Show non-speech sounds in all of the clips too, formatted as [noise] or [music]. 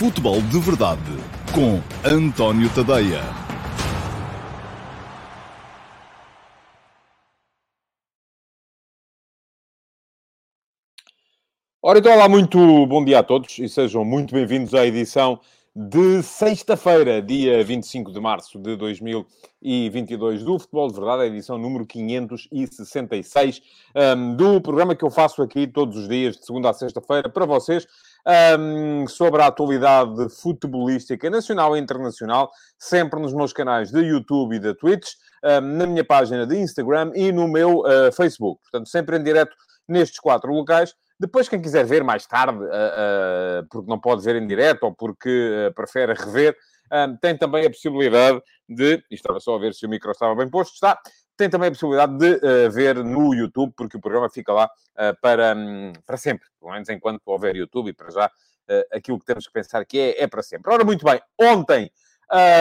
Futebol de Verdade com António Tadeia. Ora, então, olá, muito bom dia a todos e sejam muito bem-vindos à edição de sexta-feira, dia 25 de março de 2022 do Futebol de Verdade, a edição número 566 um, do programa que eu faço aqui todos os dias, de segunda a sexta-feira, para vocês, um, sobre a atualidade futebolística nacional e internacional, sempre nos meus canais de YouTube e da Twitch, um, na minha página de Instagram e no meu uh, Facebook. Portanto, sempre em direto nestes quatro locais. Depois, quem quiser ver mais tarde, uh, uh, porque não pode ver em direto ou porque prefere rever, tem também a possibilidade de. Estava só a ver se o micro estava bem posto, está. Tem também a possibilidade de ver no YouTube, porque o programa fica lá para, um, para sempre, pelo menos enquanto houver YouTube, e para já aquilo que temos que pensar que é, é para sempre. Ora, muito bem, ontem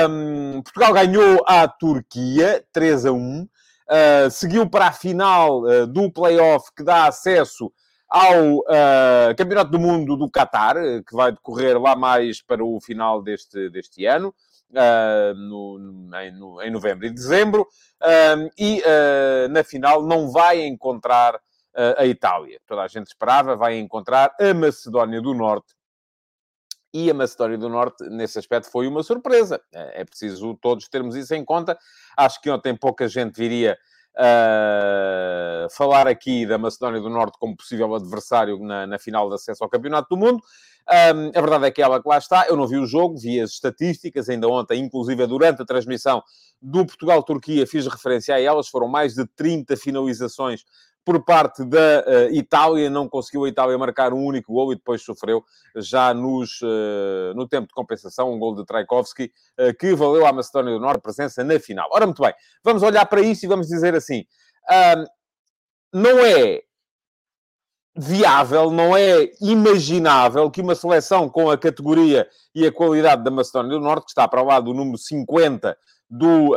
um, Portugal ganhou a Turquia 3 a 1, seguiu para a final do playoff que dá acesso ao uh, Campeonato do Mundo do Qatar, que vai decorrer lá mais para o final deste, deste ano, uh, no, em, no, em, novembro e dezembro, uh, e na final não vai encontrar a Itália. Toda a gente esperava, vai encontrar a Macedónia do Norte. E a Macedónia do Norte, nesse aspecto, foi uma surpresa. É, é preciso todos termos isso em conta. Acho que ontem pouca gente viria Uh, falar aqui da Macedónia do Norte como possível adversário na, na final de acesso ao Campeonato do Mundo. Um, a verdade é que ela que lá está. Eu não vi o jogo, vi as estatísticas ainda ontem, inclusive durante a transmissão do Portugal-Turquia, fiz referência a elas. Foram mais de 30 finalizações por parte da uh, Itália, não conseguiu a Itália marcar um único gol e depois sofreu já nos, uh, no tempo de compensação um gol de Traikovski uh, que valeu à Macedónia do Norte presença na final. Ora, muito bem, vamos olhar para isso e vamos dizer assim, não é viável, não é imaginável que uma seleção com a categoria e a qualidade da Macedónia do Norte, que está para lá do número 50 do,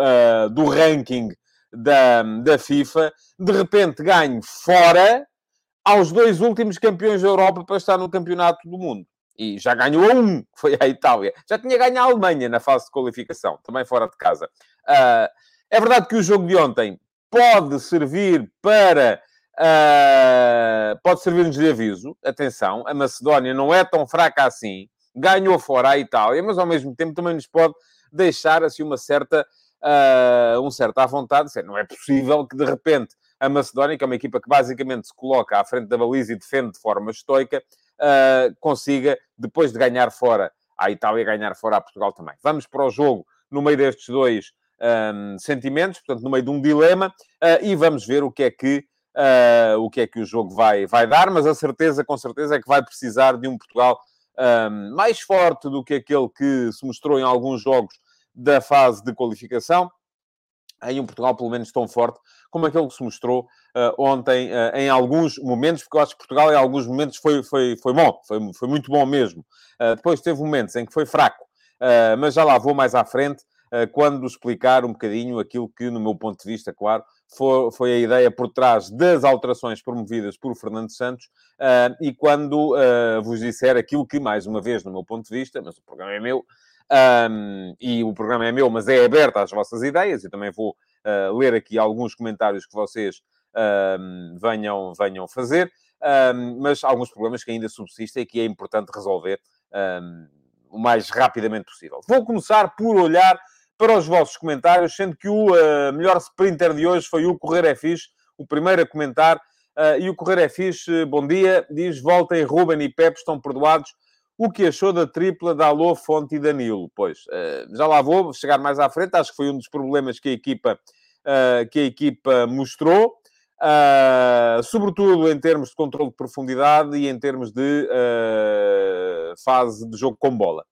do ranking da, da FIFA, de repente ganhe fora aos dois últimos campeões da Europa para estar no campeonato do mundo. E já ganhou um, que foi a Itália. Já tinha ganho a Alemanha na fase de qualificação, também fora de casa. Uh, é verdade que o jogo de ontem pode servir para. Uh, pode servir-nos de aviso. Atenção, a Macedónia não é tão fraca assim. Ganhou fora a Itália, mas ao mesmo tempo também nos pode deixar assim uma certa uh, um certo à vontade. Não é possível que de repente a Macedónia, que é uma equipa que basicamente se coloca à frente da baliza e defende de forma estoica, uh, consiga, depois de ganhar fora a Itália, ganhar fora a Portugal também. Vamos para o jogo no meio destes dois um, sentimentos, portanto, no meio de um dilema, e vamos ver o que é que. Uh, o que é que o jogo vai, vai dar, mas a certeza, com certeza, é que vai precisar de um Portugal um, mais forte do que aquele que se mostrou em alguns jogos da fase de qualificação. Em um Portugal, pelo menos, tão forte como aquele que se mostrou uh, ontem uh, em alguns momentos, porque eu acho que Portugal, em alguns momentos, foi, foi, foi bom, foi, foi muito bom mesmo. Uh, depois teve momentos em que foi fraco, mas já lá vou mais à frente, quando explicar um bocadinho aquilo que, no meu ponto de vista, claro, foi, foi a ideia por trás das alterações promovidas por Fernando Santos e quando vos disser aquilo que, mais uma vez, no meu ponto de vista, mas o programa é meu, um, e o programa é meu, mas é aberto às vossas ideias. Eu também vou uh, ler aqui alguns comentários que vocês venham, venham fazer, mas alguns problemas que ainda subsistem e que é importante resolver o mais rapidamente possível. Vou começar por olhar para os vossos comentários, sendo que o uh, melhor sprinter de hoje foi o Correr é Fixe, o primeiro a comentar. Uh, e o Correr é Fixe, bom dia, diz: voltem, Ruben e Pepe estão perdoados o que achou da tripla da Alô, Fonte e Danilo? Pois, uh, já lá vou, chegar mais à frente. Acho que foi um dos problemas que a equipa, que a equipa mostrou. Sobretudo em termos de controle de profundidade e em termos de fase de jogo com bola.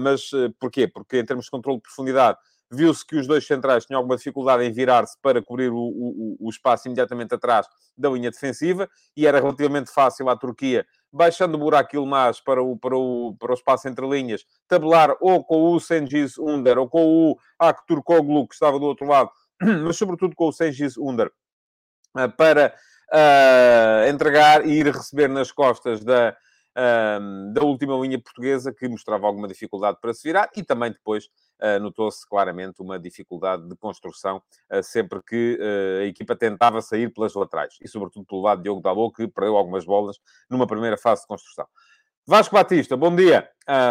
Mas porquê? Porque em termos de controle de profundidade viu-se que os dois centrais tinham alguma dificuldade em virar-se para cobrir o, o, o, espaço imediatamente atrás da linha defensiva e era relativamente fácil à Turquia baixando o buraco mais para o, para, o, para o espaço entre linhas, tabelar ou com o Sengiz Under ou com o Akturkoglu, que estava do outro lado, [clears throat] mas sobretudo com o Sengiz Under, eh, para uh, entregar e ir receber nas costas da, um, da última linha portuguesa, que mostrava alguma dificuldade para se virar, e também depois uh, notou-se claramente uma dificuldade de construção uh, sempre que uh, a equipa tentava sair pelas laterais, e sobretudo pelo lado de Diogo Dalot, que perdeu algumas bolas numa primeira fase de construção. Vasco Batista, bom dia.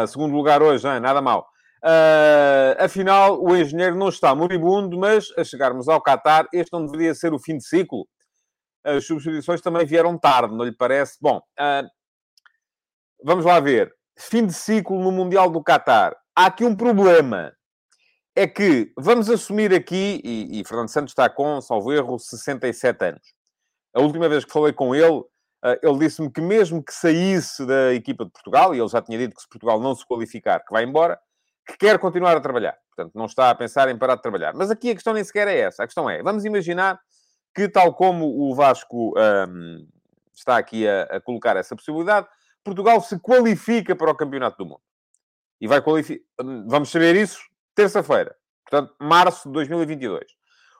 segundo lugar hoje, hein? nada mal. afinal, o engenheiro não está moribundo, mas a chegarmos ao Qatar, este não deveria ser o fim de ciclo. As substituições também vieram tarde, não lhe parece? Bom, vamos lá ver. Fim de ciclo no Mundial do Qatar. Há aqui um problema. É que vamos assumir aqui, e, e Fernando Santos está com, salvo erro, 67 anos. A última vez que falei com ele, eh, ele disse-me que mesmo que saísse da equipa de Portugal, e ele já tinha dito que se Portugal não se qualificar, que vai embora, que quer continuar a trabalhar. Portanto, não está a pensar em parar de trabalhar. Mas aqui a questão nem sequer é essa. A questão é, vamos imaginar que, tal como o Vasco um, está aqui a, a, colocar essa possibilidade, Portugal se qualifica para o Campeonato do Mundo. E vai qualificar... Vamos saber isso terça-feira. Portanto, março de 2022.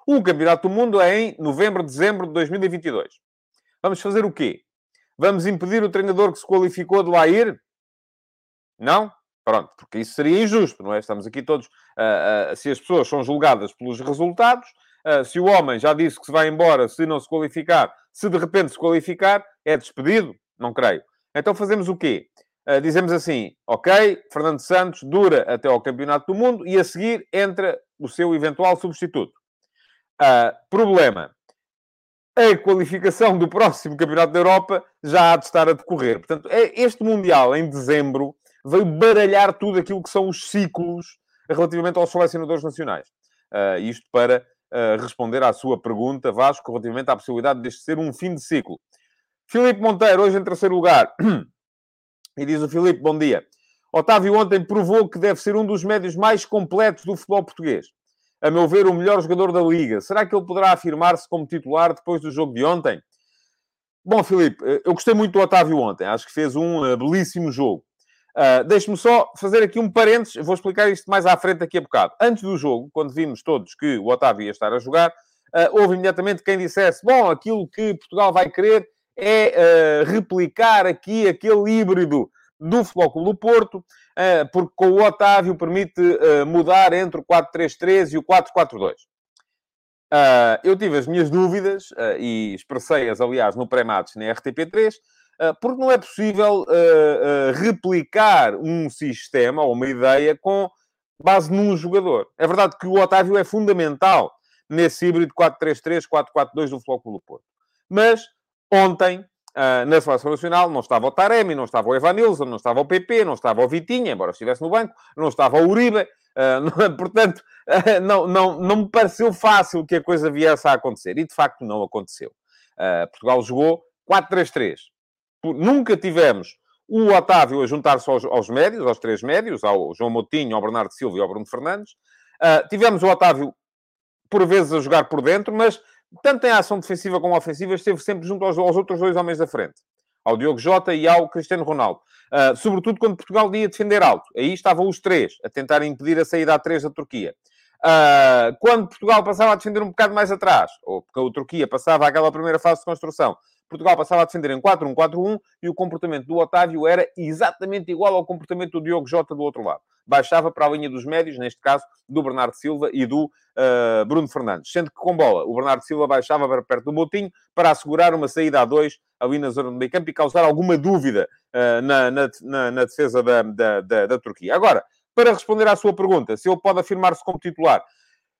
O Campeonato do Mundo é em novembro, dezembro de 2022. Vamos fazer o quê? Vamos impedir o treinador que se qualificou de lá ir? Não? Pronto, porque isso seria injusto, não é? Estamos aqui todos... Uh, uh, se as pessoas são julgadas pelos resultados, uh, se o homem já disse que se vai embora se não se qualificar, se de repente se qualificar, é despedido? Não creio. Então fazemos o quê? dizemos assim, ok, Fernando Santos dura até ao Campeonato do Mundo e a seguir entra o seu eventual substituto. problema a qualificação do próximo Campeonato da Europa já há de estar a decorrer. Portanto, é, este Mundial, em dezembro, veio baralhar tudo aquilo que são os ciclos relativamente aos selecionadores nacionais. Uh, isto para uh, responder à sua pergunta, Vasco, relativamente à possibilidade deste ser um fim de ciclo. Filipe Monteiro, hoje em terceiro lugar. e diz o Filipe, bom dia. Otávio ontem provou que deve ser um dos médios mais completos do futebol português a meu ver, o melhor jogador da Liga. Será que ele poderá afirmar-se como titular depois do jogo de ontem? Bom, Filipe, eh, eu gostei muito do Otávio ontem. Acho que fez um uh, belíssimo jogo. Uh, Deixe-me só fazer aqui um parênteses. Vou explicar isto mais à frente daqui a bocado. Antes do jogo, quando vimos todos que o Otávio ia estar a jogar, uh, houve imediatamente quem dissesse: bom, aquilo que Portugal vai querer é uh, replicar aqui aquele híbrido do Futebol Clube do Porto, eh, porque com o Otávio permite eh, mudar entre o 4-3-3 e o 4-4-2. Eh, eu tive as minhas dúvidas e expressei-as, aliás, no pré-match na RTP3, porque não é possível replicar um sistema ou uma ideia com base num jogador. É verdade que o Otávio é fundamental nesse híbrido 4-3-3, 4-4-2 do Futebol Clube do Porto. Mas ontem Uh, na seleção nacional não estava o Taremi, não estava o Evanilson, não estava o PP, não estava o Vitinha, embora estivesse no banco, não estava o Uribe. [laughs] Uh, portanto, uh, não, não, não me pareceu fácil que a coisa viesse a acontecer. E, de facto, não aconteceu. Portugal jogou 4-3-3. Nunca tivemos o Otávio a juntar-se aos, aos, médios, aos três médios, ao João Moutinho, ao Bernardo Silva e ao Bruno Fernandes. tivemos o Otávio, por vezes, a jogar por dentro, mas tanto em ação defensiva como ofensiva, esteve sempre junto aos, aos outros dois homens da frente. Ao Diogo Jota e ao Cristiano Ronaldo. Uh, sobretudo quando Portugal ia defender alto. Aí estavam os três a tentar impedir a saída a três da Turquia. Uh, quando Portugal passava a defender um bocado mais atrás, ou porque a Turquia passava aquela primeira fase de construção, Portugal passava a defender em 4-1-4-1 e o comportamento do Otávio era exatamente igual ao comportamento do Diogo Jota do outro lado. Baixava para a linha dos médios, neste caso, do Bernardo Silva e do uh, Bruno Fernandes. Sendo que com bola, o Bernardo Silva baixava para perto do Botinho para assegurar uma saída a dois ali na zona do meio campo e causar alguma dúvida uh, na, na, na, defesa da, da, da, da Turquia. Agora, para responder à sua pergunta, se ele pode afirmar-se como titular,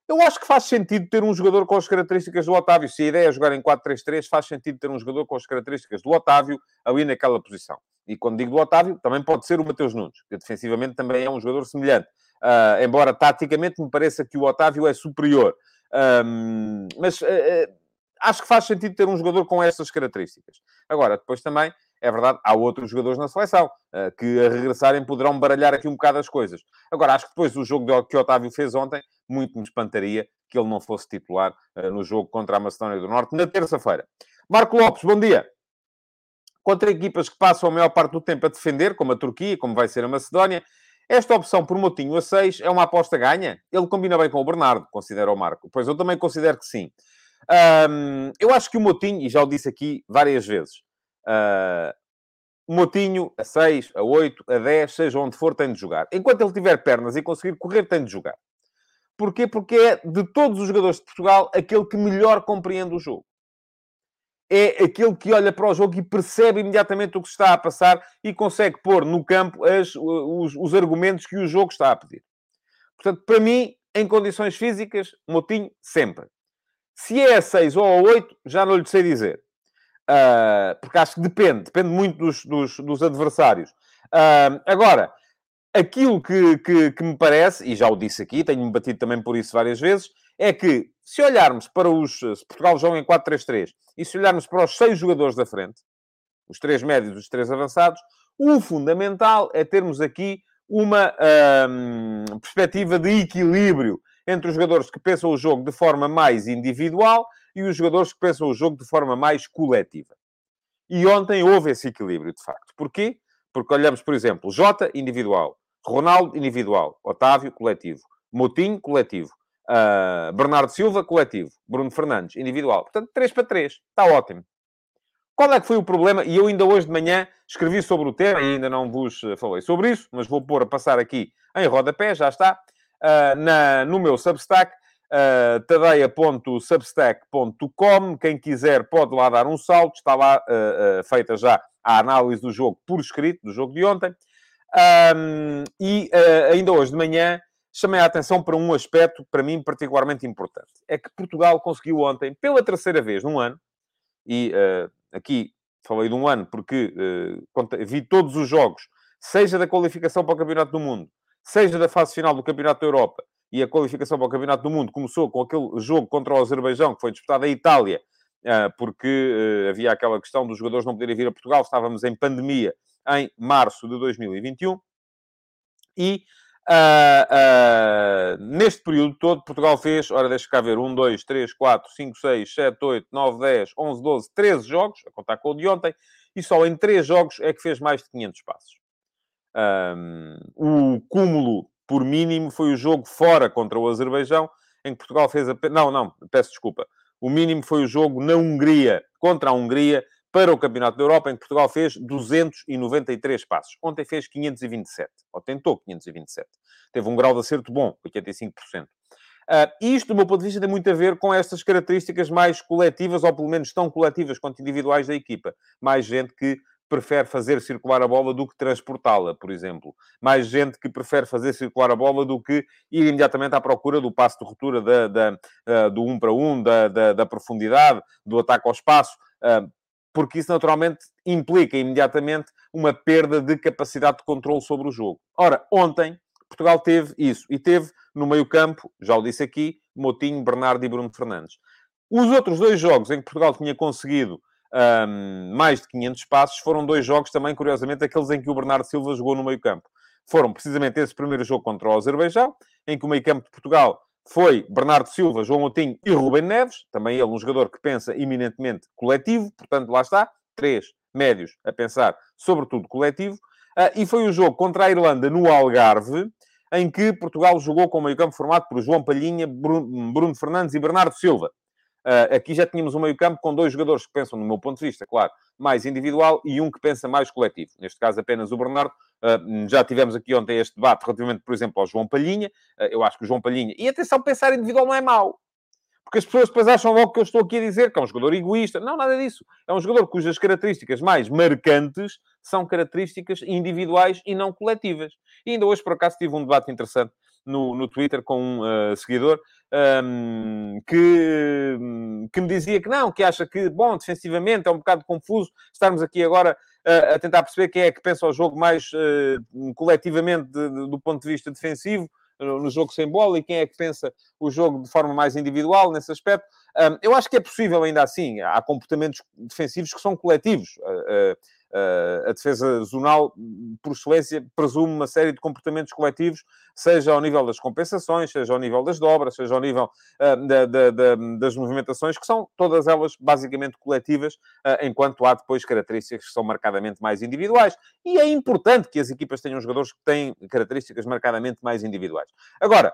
eu acho que faz sentido ter um jogador com as características do Otávio. Se a ideia é jogar em 4-3-3, faz sentido ter um jogador com as características do Otávio ali naquela posição. E quando digo do Otávio, também pode ser o Mateus Nunes, que defensivamente também é um jogador semelhante. Uh, embora taticamente me pareça que o Otávio é superior. Um, mas uh, acho que faz sentido ter um jogador com estas características. Agora, depois também é verdade, há outros jogadores na seleção uh, que a regressarem poderão baralhar aqui um bocado as coisas. Agora, acho que depois do jogo que Otávio fez ontem, muito me espantaria que ele não fosse titular uh, no jogo contra a Macedónia do Norte na terça-feira. Marco Lopes, bom dia. Contra equipas que passam a maior parte do tempo a defender, como a Turquia, como vai ser a Macedónia, esta opção por Motinho a 6 é uma aposta ganha? Ele combina bem com o Bernardo, considera o Marco. Pois eu também considero que sim. Eu acho que o Motinho, e já o disse aqui várias vezes, o Motinho, a 6, a 8, a 10, seja onde for, tem de jogar. Enquanto ele tiver pernas e conseguir correr, tem de jogar. Porquê? Porque é, de todos os jogadores de Portugal, aquele que melhor compreende o jogo. É aquele que olha para o jogo e percebe imediatamente o que se está a passar e consegue pôr no campo as, os, os argumentos que o jogo está a pedir. Portanto, para mim, em condições físicas, Motinho, sempre. Se é a 6 ou a 8, já não lhe sei dizer. Uh, porque acho que depende, depende muito dos, dos, dos adversários. Uh, agora, aquilo que, que, que, me parece, e já o disse aqui, tenho-me batido também por isso várias vezes, é que se olharmos para os. Se Portugal joga em 4-3-3 e se olharmos para os seis jogadores da frente, os três médios e os três avançados, o fundamental é termos aqui uma um, perspectiva de equilíbrio entre os jogadores que pensam o jogo de forma mais individual e os jogadores que pensam o jogo de forma mais coletiva. E ontem houve esse equilíbrio, de facto. Porquê? Porque olhamos, por exemplo, Jota, individual. Ronaldo, individual. Otávio, coletivo. Motinho, coletivo. Uh, Bernardo Silva, coletivo. Bruno Fernandes, individual. Portanto, 3 para 3. Está ótimo. Qual é que foi o problema? E eu ainda hoje de manhã escrevi sobre o tema, e ainda não vos eh, falei sobre isso, mas vou pôr a passar aqui em rodapé, já está, uh, na, no meu Substack, uh, tadeia.substack.com. Quem quiser pode lá dar um salto. Está lá uh, uh, feita já a análise do jogo por escrito, do jogo de ontem. Um, e ainda hoje de manhã chamei a atenção para um aspecto, para mim, particularmente importante. É que Portugal conseguiu ontem, pela terceira vez num ano, e aqui falei de um ano porque vi todos os jogos, seja da qualificação para o Campeonato do Mundo, seja da fase final do Campeonato da Europa, e a qualificação para o Campeonato do Mundo começou com aquele jogo contra o Azerbaijão, que foi disputado em Itália, ah, porque ah, havia aquela questão dos jogadores não poderem vir a Portugal, estávamos em pandemia em março de 2021. E uh, uh, neste período todo, Portugal fez, ora, deixa cá ver, 1, 2, 3, 4, 5, 6, 7, 8, 9, 10, 11, 12, 13 jogos, a contar com o de ontem, e só em 3 jogos é que fez mais de 500 passos. Um, o cúmulo por mínimo foi o jogo fora contra o Azerbaijão, em que Portugal fez apenas... Não, não, peço desculpa. O mínimo foi o jogo na Hungria, contra a Hungria, para o Campeonato da Europa, em que Portugal fez 293 passos. Ontem fez 527, ou tentou 527. Teve um grau de acerto bom, 85%. Uh, ah, isto, do meu ponto de vista, tem muito a ver com estas características mais coletivas, ou pelo menos tão coletivas quanto individuais da equipa. Mais gente que prefere fazer circular a bola do que transportá-la, por exemplo. Mais gente que prefere fazer circular a bola do que ir imediatamente à procura do passo de ruptura da, da, uh, do um para um, da, da, da, profundidade, do ataque ao espaço, uh, porque isso naturalmente implica imediatamente uma perda de capacidade de controle sobre o jogo. Ora, ontem Portugal teve isso e teve no meio-campo, já o disse aqui, Motinho, Bernardo e Bruno Fernandes. Os outros dois jogos em que Portugal tinha conseguido um, mais de 500 passos, foram dois jogos também, curiosamente, aqueles em que o Bernardo Silva jogou no meio campo. Foram precisamente esse primeiro jogo contra o Azerbaijão, em que o meio campo de Portugal foi Bernardo Silva, João Moutinho e Rubem Neves, também ele um jogador que pensa eminentemente coletivo, portanto, lá está, três médios a pensar sobretudo coletivo, uh, e foi o jogo contra a Irlanda no Algarve, em que Portugal jogou com o meio campo formado por João Palhinha, Bruno, Bruno Fernandes e Bernardo Silva. Uh, aqui já tínhamos um meio-campo com dois jogadores que pensam, no meu ponto de vista, claro, mais individual e um que pensa mais coletivo. Neste caso, apenas o Bernardo. Uh, já tivemos aqui ontem este debate relativamente, por exemplo, ao João Palhinha. Uh, eu acho que o João Palhinha. E atenção, pensar individual não é mau. Porque as pessoas depois acham logo que eu estou aqui a dizer que é um jogador egoísta. Não, nada disso. É um jogador cujas características mais marcantes são características individuais e não coletivas. E ainda hoje, por acaso, tive um debate interessante no, no Twitter com um uh, seguidor um, que, que me dizia que não, que acha que, bom, defensivamente é um bocado confuso estarmos aqui agora uh, a tentar perceber quem é que pensa o jogo mais uh, coletivamente de, de, do ponto de vista defensivo no jogo sem bola e quem é que pensa o jogo de forma mais individual nesse aspecto. Eu acho que é possível ainda assim. Há comportamentos defensivos que são coletivos. Uh, a defesa zonal, por excelência, presume uma série de comportamentos coletivos, seja ao nível das compensações, seja ao nível das dobras, seja ao nível uh, da, da, da, das movimentações, que são todas elas basicamente coletivas, uh, enquanto há depois características que são marcadamente mais individuais. E é importante que as equipas tenham jogadores que têm características marcadamente mais individuais. Agora,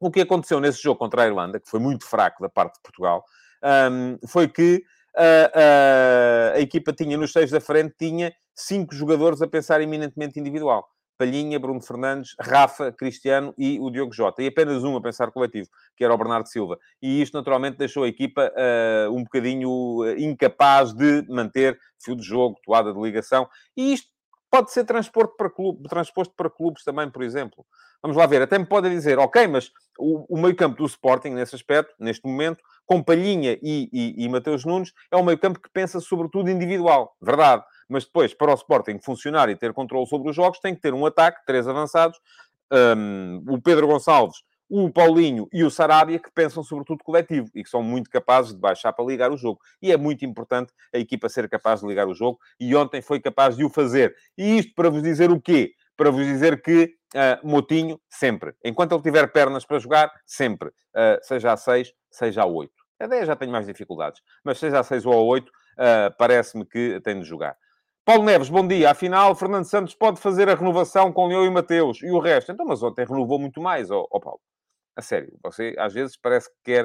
o que aconteceu nesse jogo contra a Irlanda, que foi muito fraco da parte de Portugal, um, foi que a, a, equipa tinha nos seis da frente, tinha cinco jogadores a pensar eminentemente individual. Palhinha, Bruno Fernandes, Rafa, Cristiano e o Diogo Jota. E apenas um a pensar coletivo, que era o Bernardo Silva. E isto, naturalmente, deixou a equipa uh, um bocadinho eh, incapaz de manter fio de jogo, toada de ligação. E isto pode ser transposto para, clube, transposto para clubes também, por exemplo. Vamos lá ver. Até me podem dizer, ok, mas o, o meio-campo do Sporting, nesse aspecto, neste momento, com Palhinha e, e, e Mateus Nunes, é um meio-campo que pensa sobretudo individual. Verdade mas depois, para o Sporting funcionar e ter controle sobre os jogos, tem que ter um ataque, três avançados, um, o Pedro Gonçalves, o Paulinho e o Sarabia, que pensam sobretudo coletivo e que são muito capazes de baixar para ligar o jogo. E é muito importante a equipa ser capaz de ligar o jogo, e ontem foi capaz de o fazer. E isto para vos dizer o quê? Para vos dizer que uh, Motinho, sempre. Enquanto ele tiver pernas para jogar, sempre. Uh, seja a 6, seja a 8. A 10 já tenho mais dificuldades, mas seja a 6 ou a 8, uh, parece-me que tem de jogar. Paulo Neves, bom dia. Afinal, Fernando Santos pode fazer a renovação com Leão e Mateus e o resto. Então, mas ontem renovou muito mais, ó Paulo. A sério, você às vezes parece que quer.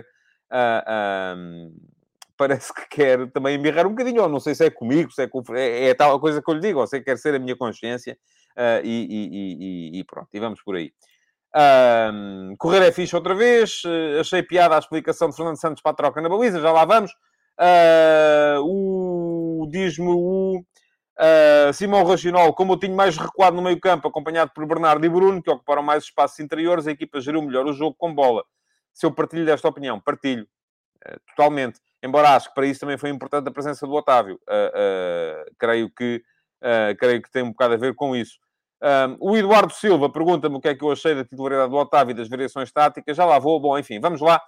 Uh, uh, [laughs] parece que quer também embirrar um bocadinho, ou não sei se é comigo, se é, com, é, é tal coisa que eu lhe digo, ou quer ser a minha consciência, uh, e, e, e, e, pronto, e vamos por aí. correr é fixe outra vez, uh, achei piada a explicação de Fernando Santos para a troca na baliza, já lá vamos. O, diz-me o Uh, Simão Raginol, como eu tinha mais recuado no meio campo, acompanhado por Bernardo e Bruno, que ocuparam mais espaços interiores, a equipa gerou melhor o jogo com bola. Se eu partilho desta opinião, partilho. Uh, totalmente. Embora acho que para isso também foi importante a presença do Otávio. Uh, creio, que, creio que tem um bocado a ver com isso. o Eduardo Silva pergunta-me o que é que eu achei da titularidade do Otávio e das variações táticas. Já lá vou. Bom, enfim, vamos lá.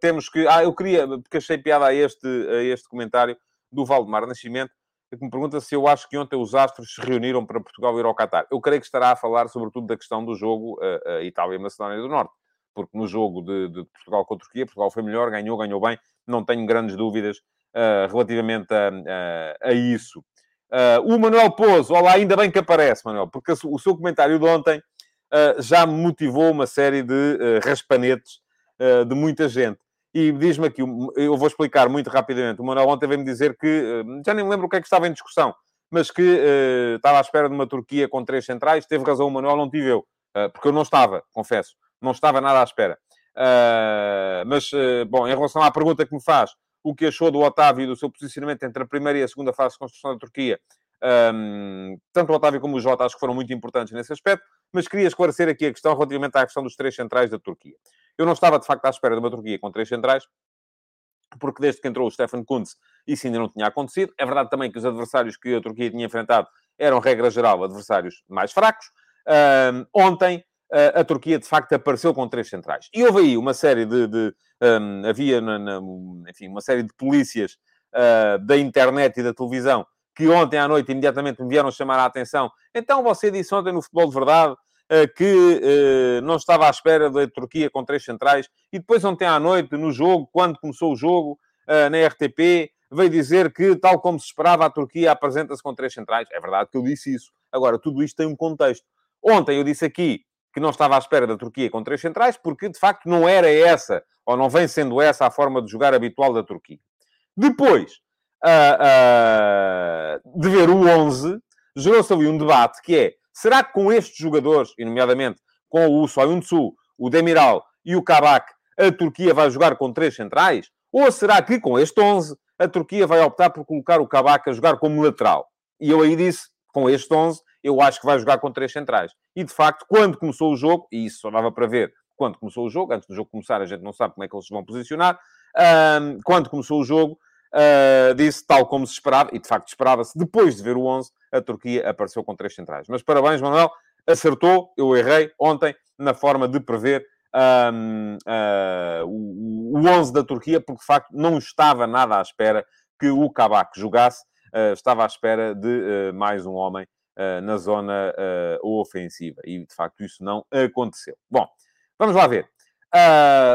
temos que... Ah, eu queria... Porque achei piada a este, a este comentário do Valdemar Nascimento que me pergunta se eu acho que ontem os astros se reuniram para Portugal ir ao Qatar. Eu creio que estará a falar sobretudo da questão do jogo uh, uh, Itália-Macedónia do Norte, porque no jogo de, de, Portugal com a Turquia, Portugal foi melhor, ganhou, ganhou bem, não tenho grandes dúvidas uh, relativamente a, a isso. o Manuel Pouso, olá, ainda bem que aparece, Manuel, porque o seu comentário de ontem já motivou uma série de raspanetes de muita gente. E diz-me aqui, eu vou explicar muito rapidamente. O Manuel ontem veio-me dizer que, eh, já nem me lembro o que é que estava em discussão, mas que uh, estava à espera de uma Turquia com três centrais. Teve razão o Manuel, não tive eu. Uh, porque eu não estava, confesso. Não estava nada à espera. Uh, mas, bom, em relação à pergunta que me faz, o que achou do Otávio e do seu posicionamento entre a primeira e a segunda fase de construção da Turquia, um, tanto o Otávio como o Jota acho que foram muito importantes nesse aspecto, mas queria esclarecer aqui a questão relativamente à questão dos três centrais da Turquia. Eu não estava, de facto, à espera de uma Turquia com três centrais, porque desde que entrou o Stefan Kuntz, isso ainda não tinha acontecido. É verdade também que os adversários que a Turquia tinha enfrentado eram, regra geral, adversários mais fracos. Um, ontem, a Turquia, de facto, apareceu com três centrais. E houve aí uma série de... de um, havia, na, na, enfim, uma série de polícias uh, da internet e da televisão que ontem à noite imediatamente me vieram chamar a atenção. Então, você disse ontem no Futebol de Verdade que eh, não estava à espera da Turquia com três centrais. E depois, ontem à noite, no jogo, quando começou o jogo, eh, na RTP, veio dizer que, tal como se esperava, a Turquia apresenta-se com três centrais. É verdade que eu disse isso. Agora, tudo isto tem um contexto. Ontem eu disse aqui que não estava à espera da Turquia com três centrais, porque de facto não era essa, ou não vem sendo essa, a forma de jogar habitual da Turquia. Depois uh, uh, de ver o 11, gerou-se ali um debate que é Será que com estes jogadores, e nomeadamente com o Soyuncu, o Demiral e o Kabak, a Turquia vai jogar com três centrais? Ou será que com este 11 a Turquia vai optar por colocar o Kabak a jogar como lateral? E eu aí disse, com este 11, eu acho que vai jogar com três centrais. E de facto, quando começou o jogo, e isso só dava para ver quando começou o jogo, antes do jogo começar a gente não sabe como é que eles se vão posicionar, um, quando começou o jogo, uh, disse tal como se esperava, e de facto esperava-se, depois de ver o 11, a Turquia apareceu com três centrais. Mas parabéns, Manuel, acertou, eu errei ontem na forma de prever um, uh, o, o 11 da Turquia, porque de facto não estava nada à espera que o Kabak jogasse, uh, estava à espera de uh, mais um homem na zona ofensiva. E de facto isso não aconteceu. Bom, vamos lá ver.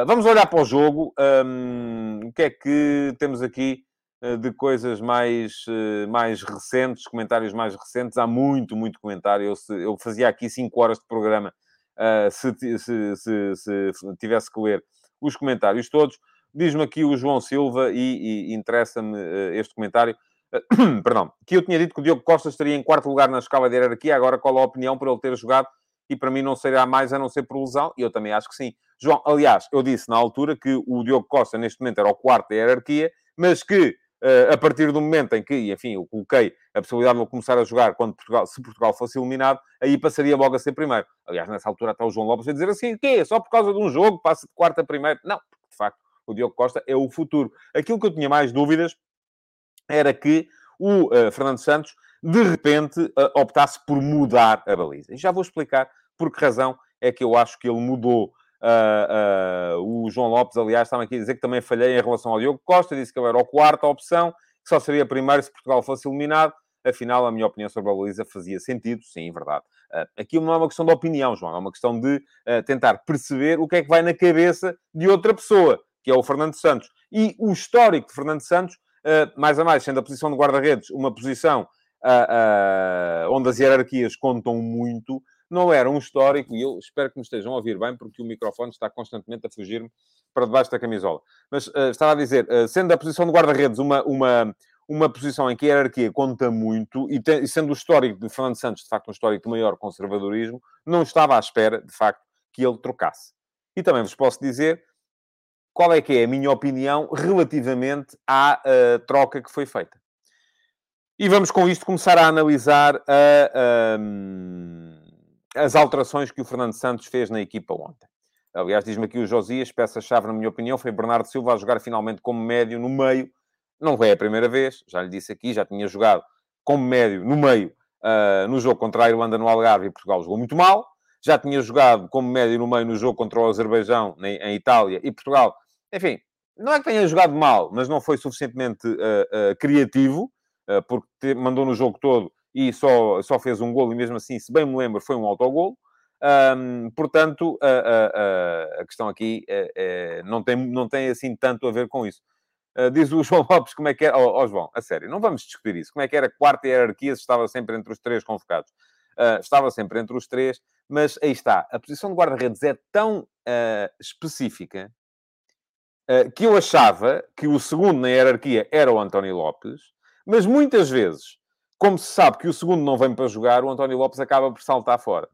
vamos olhar para o jogo. Um, o que é que temos aqui? Eh, de coisas mais, eh, mais recentes, comentários mais recentes. Há muito, muito comentário. Eu, se, eu fazia aqui 5 horas de programa uh, se, se, se, se, tivesse que ler os comentários todos. Diz-me aqui o João Silva, e, e interessa-me uh, este comentário. [coughs] perdão, que eu tinha dito que o Diogo Costa estaria em quarto lugar na escala de hierarquia, agora qual a opinião por ele ter jogado e para mim não será mais a não ser por lesão, e eu também acho que sim. João, aliás, eu disse na altura que o Diogo Costa neste momento era o quarto da hierarquia, mas que uh, a partir do momento em que, enfim, eu coloquei a possibilidade de ele começar a jogar quando Portugal, se Portugal fosse eliminado, aí passaria logo a ser primeiro. Aliás, nessa altura até o João Lopes a dizer assim, o quê? Só por causa de um jogo passa de quarto a primeiro? Não, de facto, o Diogo Costa é o futuro. Aquilo que eu tinha mais dúvidas era que o uh, Fernando Santos de repente uh, optasse por mudar a baliza. E já vou explicar por que razão é que eu acho que ele mudou. Uh, uh, o João Lopes, aliás, estava aqui a dizer que também falhei em relação ao Diogo Costa, disse que ele era o quarto opção, que só seria primeiro se Portugal fosse eliminado. Afinal, a minha opinião sobre a baliza fazia sentido, sim, verdade. Uh, aqui não é uma questão de opinião, João, é uma questão de tentar perceber o que é que vai na cabeça de outra pessoa, que é o Fernando Santos. E o histórico de Fernando Santos, mais a mais, sendo a posição de guarda-redes uma posição onde as hierarquias contam muito, não era um histórico, e eu espero que me estejam a ouvir bem, porque o microfone está constantemente a fugir-me para debaixo da camisola. Mas uh, estava a dizer, uh, sendo a posição de guarda-redes uma, uma, uma posição em que a hierarquia conta muito, e, e, sendo o histórico de Fernando Santos, de facto, um histórico de maior conservadorismo, não estava à espera, de facto, que ele trocasse. E também vos posso dizer qual é que é a minha opinião relativamente à uh, troca que foi feita. E vamos com isto começar a analisar a, as alterações que o Fernando Santos fez na equipa ontem. Aliás, diz-me aqui o Josias, peça-chave, na minha opinião, foi Bernardo Silva a jogar finalmente como médio no meio. Não foi a primeira vez, já lhe disse aqui, já tinha jogado como médio no meio uh, no jogo contra a Irlanda no Algarve e Portugal jogou muito mal. Já tinha jogado como médio no meio no jogo contra o Azerbaijão em, em Itália e Portugal. Enfim, não é que tenha jogado mal, mas não foi suficientemente uh, uh, criativo, porque te, mandou no jogo todo e só, só fez um golo, e mesmo assim, se bem me lembro, foi um autogolo. Um, portanto, a, a, a, questão aqui é, é, não, tem, não tem assim tanto a ver com isso. Uh, diz o [laughs] João Lopes como é que era. Ó oh, oh, João, a sério, não vamos discutir isso. Como é que era a quarta hierarquia se estava sempre entre os três convocados? Uh, estava sempre entre os três, mas aí está. A posição de guarda-redes é tão uh, específica que eu achava que o segundo na hierarquia era o António Lopes, mas muitas vezes como se sabe que o segundo não vem para jogar, o António Lopes acaba por saltar fora.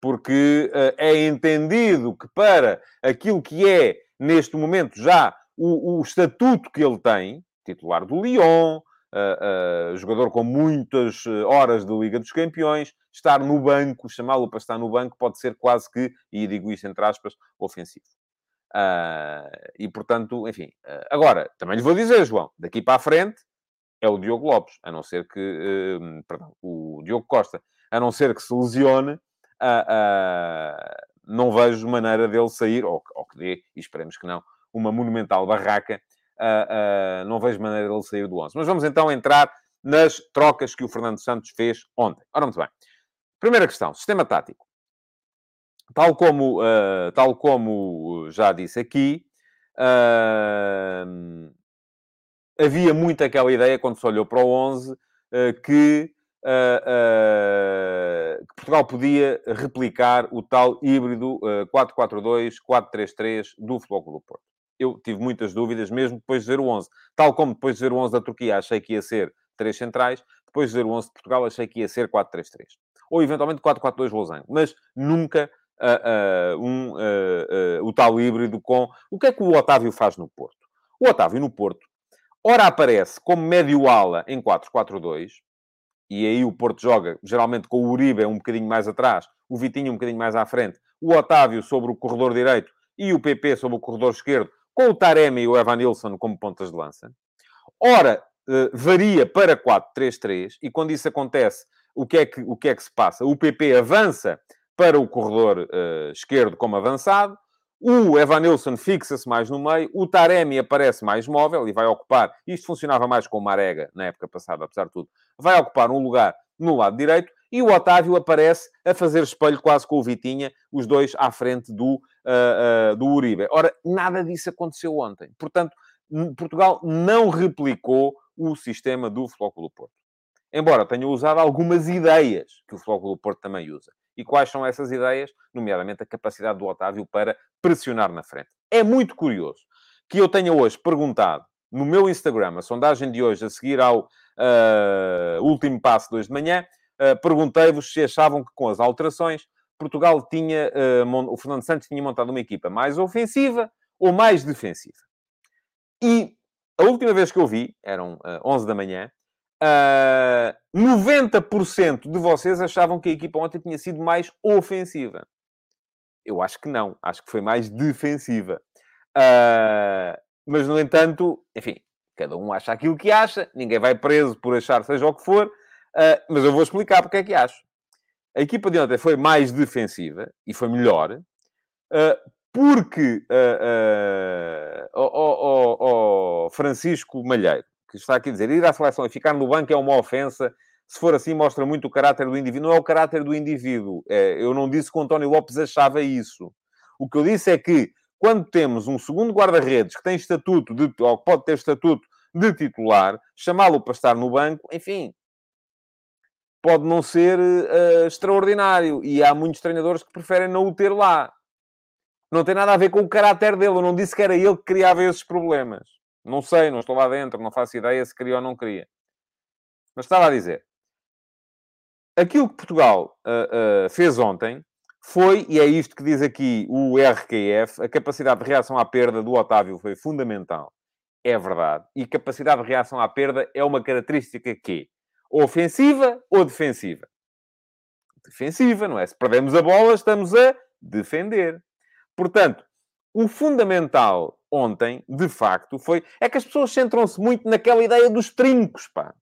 Porque uh, é entendido que para aquilo que é, neste momento, já o, o estatuto que ele tem, titular do Lyon, uh, uh, jogador com muitas horas de Liga dos Campeões, estar no banco, chamá-lo para estar no banco, pode ser quase que, e digo isto entre aspas, ofensivo. e, portanto, enfim. agora, também lhe vou dizer, João, daqui para a frente, é o Diogo Lopes, a não ser que, uh, perdão, o Diogo Costa, a não ser que se lesione, uh, uh, não vejo maneira dele sair, ou, ou, que dê, e esperemos que não, uma monumental barraca, não vejo maneira dele sair do 11. Mas vamos então entrar nas trocas que o Fernando Santos fez ontem. Ora, muito bem. Primeira questão, sistema tático. Tal como, tal como já disse aqui, havia muito aquela ideia, quando se olhou para o 11, eh, que, eh, eh, que Portugal podia replicar o tal híbrido 4-4-2, 4-3-3 do Futebol do Porto. Eu tive muitas dúvidas, mesmo depois de ver o 11. Tal como depois de ver o 11 da Turquia, achei que ia ser três centrais. Depois de ver o 11 de Portugal, achei que ia ser 4-3-3. Ou, eventualmente, 4-4-2 losango. Mas nunca uh, uh, um, uh, o tal híbrido com... O que é que o Otávio faz no Porto? O Otávio no Porto Ora aparece como médio-ala em 4-4-2, e aí o Porto joga geralmente com o Uribe um bocadinho mais atrás, o Vitinho um bocadinho mais à frente, o Otávio sobre o corredor direito e o PP sobre o corredor esquerdo, com o Taremi e o Evan Nilsson como pontas de lança. Ora, eh, varia para 4-3-3, e quando isso acontece, o que, é que, o que é que se passa? O PP avança para o corredor uh, esquerdo como avançado, o Evanilson fixa-se mais no meio, o Taremi aparece mais móvel e vai ocupar, isto funcionava mais com o Marega na época passada, apesar de tudo, vai ocupar um lugar no lado direito, e o Otávio aparece a fazer espelho quase com o Vitinha, os dois à frente do, uh, uh, do Uribe. Ora, nada disso aconteceu ontem. Portanto, Portugal não replicou o sistema do do Porto. Embora tenha usado algumas ideias que o do Porto também usa. E quais são essas ideias? Nomeadamente a capacidade do Otávio para pressionar na frente. É muito curioso que eu tenha hoje perguntado no meu Instagram, a sondagem de hoje, a seguir ao uh, último passo de hoje de manhã, uh, perguntei-vos se achavam que com as alterações Portugal tinha, uh, o Fernando Santos tinha montado uma equipa mais ofensiva ou mais defensiva. E a última vez que eu vi, eram uh, 11 da manhã, uh, 90% de vocês achavam que a equipa ontem tinha sido mais ofensiva. Eu acho que não. Acho que foi mais defensiva. Uh, mas, no entanto, enfim, cada um acha aquilo que acha. Ninguém vai preso por achar seja o que for. Uh, mas eu vou explicar porque é que acho. A equipa de ontem foi mais defensiva e foi melhor. Porque uh, oh, oh, oh, Francisco Malheiro, que está aqui a dizer, ir à seleção e ficar no banco é uma ofensa, se for assim, mostra muito o caráter do indivíduo. Não é o caráter do indivíduo. É, eu não disse que o António Lopes achava isso. O que eu disse é que, quando temos um segundo guarda-redes que tem estatuto, de, ou pode ter estatuto de titular, chamá-lo para estar no banco, enfim, pode não ser uh, extraordinário. E há muitos treinadores que preferem não o ter lá. Não tem nada a ver com o caráter dele. Eu não disse que era ele que criava esses problemas. Não sei, não estou lá dentro, não faço ideia se queria ou não queria. Mas estava a dizer. Aquilo que Portugal uh, uh, fez ontem foi, e é isto que diz aqui o RQF, a capacidade de reação à perda do Otávio foi fundamental. É verdade. E capacidade de reação à perda é uma característica que ofensiva ou defensiva? Defensiva, não é? Se perdemos a bola, estamos a defender. Portanto, o fundamental ontem, de facto, foi... É que as pessoas centram-se muito naquela ideia dos trincos, pá.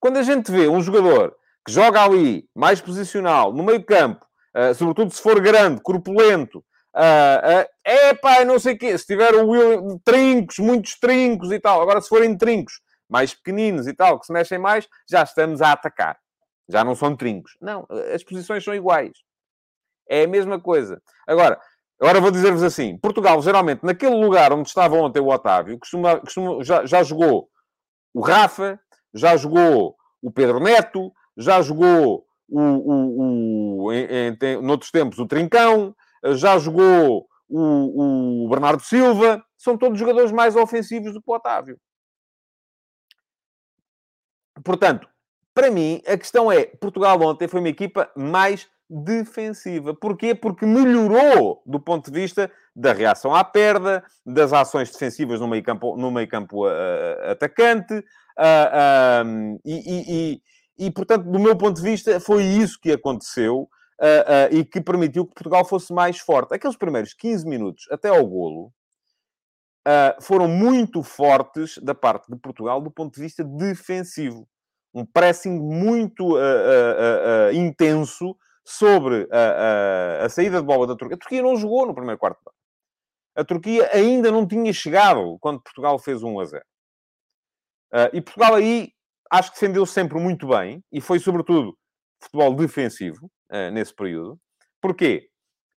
Quando a gente vê um jogador que joga ali, mais posicional, no meio campo, uh, sobretudo se for grande, corpulento, uh, uh, é pá, não sei o quê, se tiver o Will, trincos, muitos trincos e tal. Agora, se forem trincos mais pequeninos e tal, que se mexem mais, já estamos a atacar. Já não são trincos. Não, as posições são iguais. É a mesma coisa. Agora, Agora vou dizer-vos assim: Portugal, geralmente, naquele lugar onde estava ontem o Otávio, costuma, costuma, já, já jogou o Rafa, já jogou o Pedro Neto, já jogou o, o, o, em, em, noutros tempos o Trincão, já jogou o, o Bernardo Silva. São todos jogadores mais ofensivos do que o Otávio. Portanto, para mim, a questão é: Portugal ontem foi uma equipa mais defensiva. Porquê? Porque melhorou do ponto de vista da reação à perda, das ações defensivas no meio campo, no meio campo uh, atacante, uh, um, e, e, e, portanto, do meu ponto de vista, foi isso que aconteceu uh, e que permitiu que Portugal fosse mais forte. Aqueles primeiros 15 minutos até ao golo foram muito fortes da parte de Portugal do ponto de vista defensivo. Um pressing muito intenso sobre a, a, a, saída de bola da Turquia. A Turquia não jogou no primeiro quarto. A Turquia ainda não tinha chegado quando Portugal fez 1 a 0. Uh, ah, e Portugal aí acho que defendeu sempre muito bem e foi, sobretudo, futebol defensivo uh, nesse período. Porquê?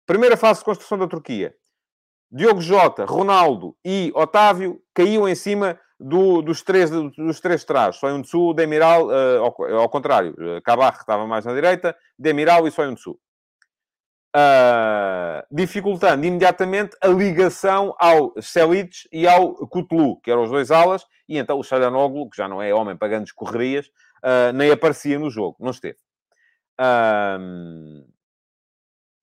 Primeira fase de construção da Turquia. Diogo Jota, Ronaldo e Otávio caíam em cima do, dos, três, dos três trás, Soyun Tsu, Demiral, uh, ao, ao, contrário, uh, Kabak estava mais na direita, Demiral e Soyun Tsu. Uh, dificultando imediatamente a ligação ao Selic e ao Kutlu, que eram os dois alas, e então o Shalanoglu, que já não é homem para grandes correrias, uh, nem aparecia no jogo, não esteve. Uh,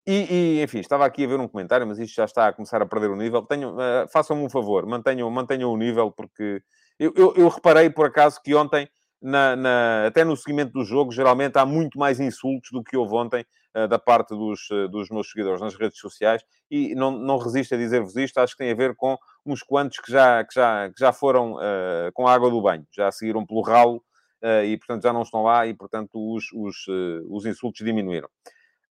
e, e, enfim, estava aqui a ver um comentário, mas isto já está a começar a perder o nível. Tenham, uh, façam-me um favor, mantenham, mantenham o nível, porque eu, eu, eu reparei por acaso que ontem, na, na, até no seguimento do jogo, geralmente há muito mais insultos do que houve ontem uh, da parte dos, uh, dos meus seguidores nas redes sociais, e não, não resisto a dizer-vos isto, acho que tem a ver com uns quantos que já, que já, que já foram com a água do banho, já seguiram pelo ralo e, portanto, já não estão lá e, portanto, os, os, os insultos diminuíram.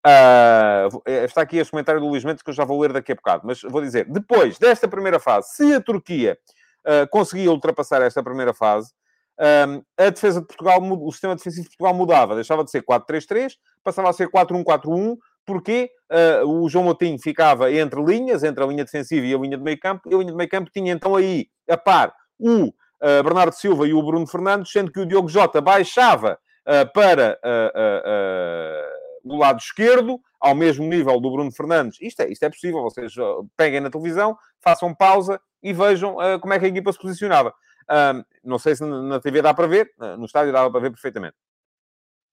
Uh, está aqui este comentário do Luís Mendes que eu já vou ler daqui a bocado, mas vou dizer, depois desta primeira fase, se a Turquia uh, conseguia ultrapassar esta primeira fase, um, a defesa de Portugal, o sistema defensivo de Portugal mudava, deixava de ser 4-3-3, passava a ser 4-1-4-1, porque uh, o João Moutinho ficava entre linhas, entre a linha defensiva e a linha de meio campo, e a linha de meio campo tinha então aí, a par, o uh, Bernardo Silva e o Bruno Fernandes, sendo que o Diogo Jota baixava uh, para do lado esquerdo, ao mesmo nível do Bruno Fernandes. Isto é, isto é possível, vocês peguem na televisão, façam pausa e vejam uh, como é que a equipa se posicionava. Não sei se na TV dá para ver, no estádio dava para ver perfeitamente.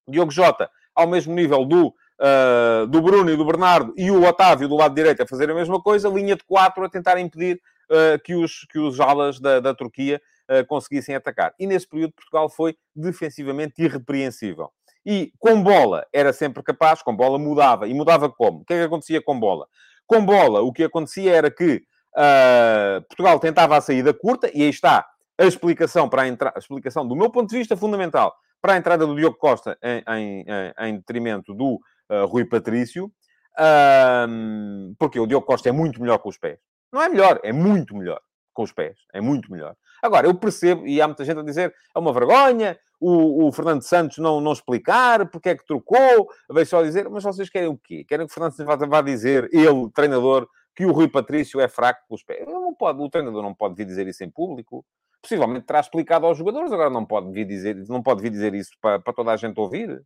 Diogo Jota, ao mesmo nível do, uh, do Bruno e do Bernardo, e o Otávio do lado direito a fazer a mesma coisa, linha de quatro a tentar impedir uh, que, os, que os alas da, da Turquia uh, conseguissem atacar. E nesse período Portugal foi defensivamente irrepreensível. E com bola era sempre capaz, com bola mudava. E mudava como? O que é que acontecia com bola? Com bola, o que acontecia era que Portugal tentava a saída curta, e aí está a explicação para a, entra... a explicação, do meu ponto de vista, fundamental para a entrada do Diogo Costa em, em, em detrimento do uh, Rui Patrício, um, porque o Diogo Costa é muito melhor com os pés. Não é melhor, é muito melhor com os pés. É muito melhor. Agora, eu percebo, e há muita gente a dizer, é uma vergonha o, o Fernando Santos não, não explicar porque é que trocou, veio só dizer, mas vocês querem o quê? Querem que o Fernando Santos vá dizer, ele, treinador, que o Rui Patrício é fraco com os pés? Ele não pode, o treinador não pode vir dizer isso em público possivelmente terá explicado aos jogadores, agora não pode vir dizer, não pode vir dizer isso para, para toda a gente ouvir.